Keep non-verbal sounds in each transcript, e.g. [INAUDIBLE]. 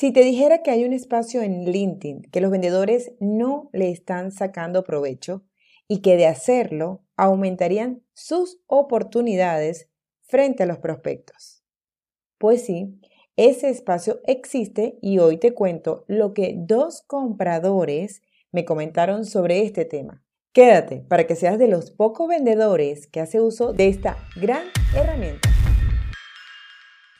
Si te dijera que hay un espacio en LinkedIn que los vendedores no le están sacando provecho y que de hacerlo aumentarían sus oportunidades frente a los prospectos. Pues sí, ese espacio existe y hoy te cuento lo que dos compradores me comentaron sobre este tema. Quédate para que seas de los pocos vendedores que hace uso de esta gran herramienta.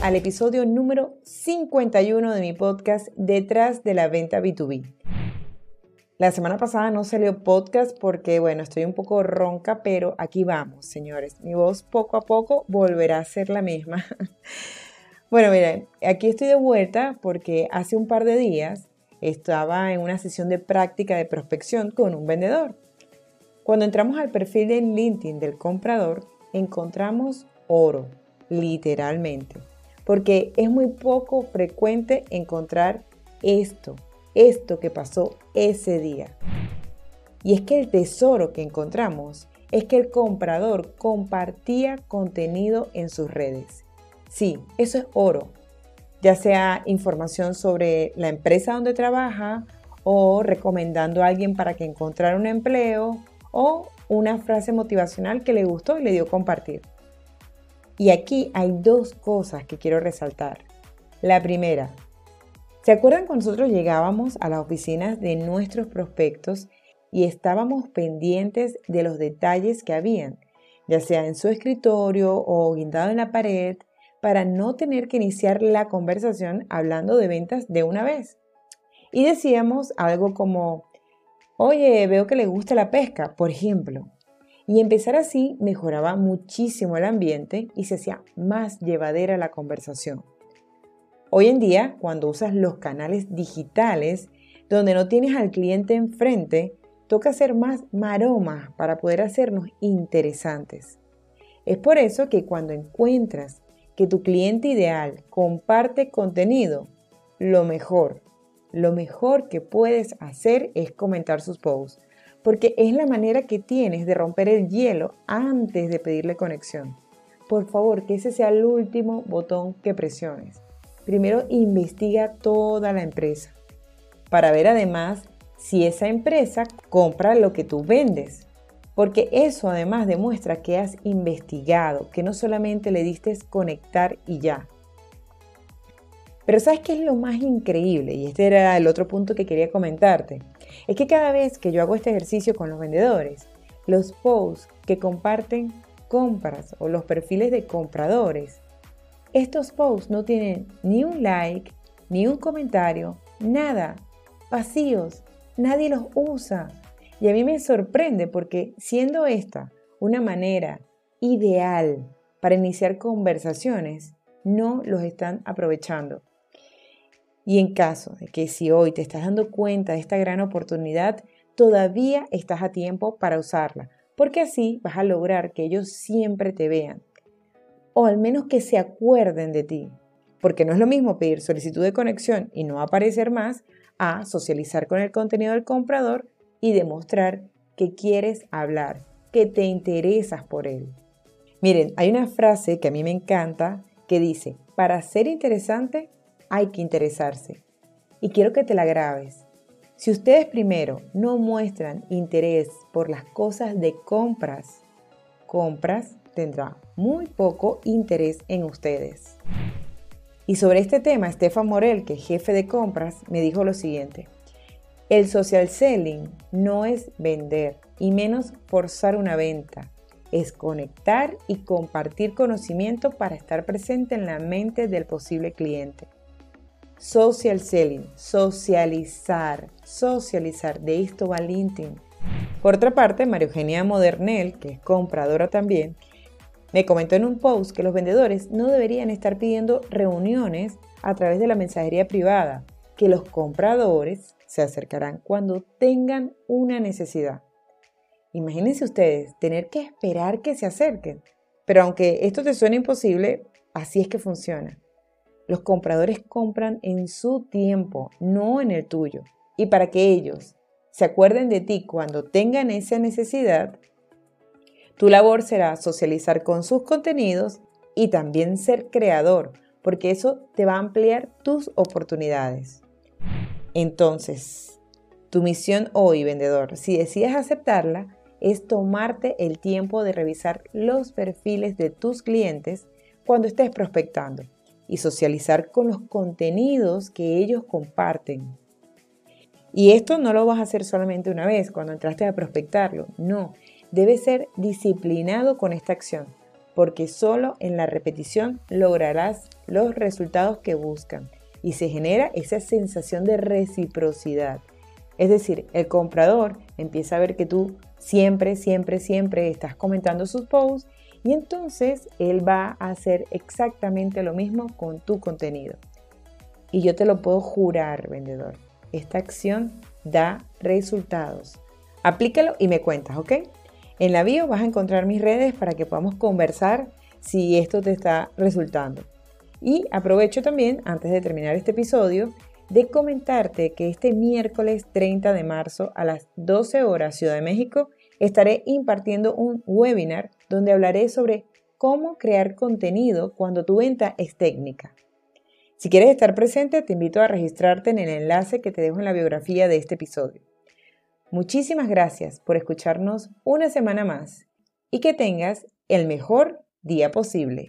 Al episodio número 51 de mi podcast Detrás de la Venta B2B. La semana pasada no salió podcast porque, bueno, estoy un poco ronca, pero aquí vamos, señores. Mi voz poco a poco volverá a ser la misma. [LAUGHS] bueno, miren, aquí estoy de vuelta porque hace un par de días estaba en una sesión de práctica de prospección con un vendedor. Cuando entramos al perfil de LinkedIn del comprador, encontramos oro, literalmente porque es muy poco frecuente encontrar esto, esto que pasó ese día. Y es que el tesoro que encontramos es que el comprador compartía contenido en sus redes. Sí, eso es oro, ya sea información sobre la empresa donde trabaja o recomendando a alguien para que encontrara un empleo o una frase motivacional que le gustó y le dio compartir. Y aquí hay dos cosas que quiero resaltar. La primera, ¿se acuerdan cuando nosotros llegábamos a las oficinas de nuestros prospectos y estábamos pendientes de los detalles que habían, ya sea en su escritorio o guindado en la pared, para no tener que iniciar la conversación hablando de ventas de una vez? Y decíamos algo como, oye, veo que le gusta la pesca, por ejemplo. Y empezar así mejoraba muchísimo el ambiente y se hacía más llevadera la conversación. Hoy en día, cuando usas los canales digitales, donde no tienes al cliente enfrente, toca hacer más maromas para poder hacernos interesantes. Es por eso que cuando encuentras que tu cliente ideal comparte contenido, lo mejor, lo mejor que puedes hacer es comentar sus posts porque es la manera que tienes de romper el hielo antes de pedirle conexión. Por favor, que ese sea el último botón que presiones. Primero investiga toda la empresa para ver además si esa empresa compra lo que tú vendes. Porque eso además demuestra que has investigado, que no solamente le diste conectar y ya. Pero ¿sabes qué es lo más increíble? Y este era el otro punto que quería comentarte es que cada vez que yo hago este ejercicio con los vendedores, los posts que comparten compras o los perfiles de compradores, estos posts no tienen ni un like, ni un comentario, nada, vacíos, nadie los usa. Y a mí me sorprende porque siendo esta una manera ideal para iniciar conversaciones, no los están aprovechando. Y en caso de que si hoy te estás dando cuenta de esta gran oportunidad, todavía estás a tiempo para usarla, porque así vas a lograr que ellos siempre te vean, o al menos que se acuerden de ti, porque no es lo mismo pedir solicitud de conexión y no aparecer más, a socializar con el contenido del comprador y demostrar que quieres hablar, que te interesas por él. Miren, hay una frase que a mí me encanta que dice, para ser interesante hay que interesarse. Y quiero que te la grabes. Si ustedes primero no muestran interés por las cosas de compras, compras tendrá muy poco interés en ustedes. Y sobre este tema, Estefan Morel, que es jefe de compras, me dijo lo siguiente. El social selling no es vender y menos forzar una venta. Es conectar y compartir conocimiento para estar presente en la mente del posible cliente. Social selling, socializar, socializar. De esto va LinkedIn. Por otra parte, María Eugenia Modernel, que es compradora también, me comentó en un post que los vendedores no deberían estar pidiendo reuniones a través de la mensajería privada, que los compradores se acercarán cuando tengan una necesidad. Imagínense ustedes tener que esperar que se acerquen. Pero aunque esto te suene imposible, así es que funciona. Los compradores compran en su tiempo, no en el tuyo. Y para que ellos se acuerden de ti cuando tengan esa necesidad, tu labor será socializar con sus contenidos y también ser creador, porque eso te va a ampliar tus oportunidades. Entonces, tu misión hoy, vendedor, si decides aceptarla, es tomarte el tiempo de revisar los perfiles de tus clientes cuando estés prospectando y socializar con los contenidos que ellos comparten. Y esto no lo vas a hacer solamente una vez cuando entraste a prospectarlo, no, debes ser disciplinado con esta acción, porque solo en la repetición lograrás los resultados que buscan y se genera esa sensación de reciprocidad. Es decir, el comprador empieza a ver que tú siempre, siempre, siempre estás comentando sus posts y entonces él va a hacer exactamente lo mismo con tu contenido. Y yo te lo puedo jurar, vendedor. Esta acción da resultados. Aplícalo y me cuentas, ¿ok? En la bio vas a encontrar mis redes para que podamos conversar si esto te está resultando. Y aprovecho también, antes de terminar este episodio, de comentarte que este miércoles 30 de marzo a las 12 horas Ciudad de México estaré impartiendo un webinar donde hablaré sobre cómo crear contenido cuando tu venta es técnica. Si quieres estar presente, te invito a registrarte en el enlace que te dejo en la biografía de este episodio. Muchísimas gracias por escucharnos una semana más y que tengas el mejor día posible.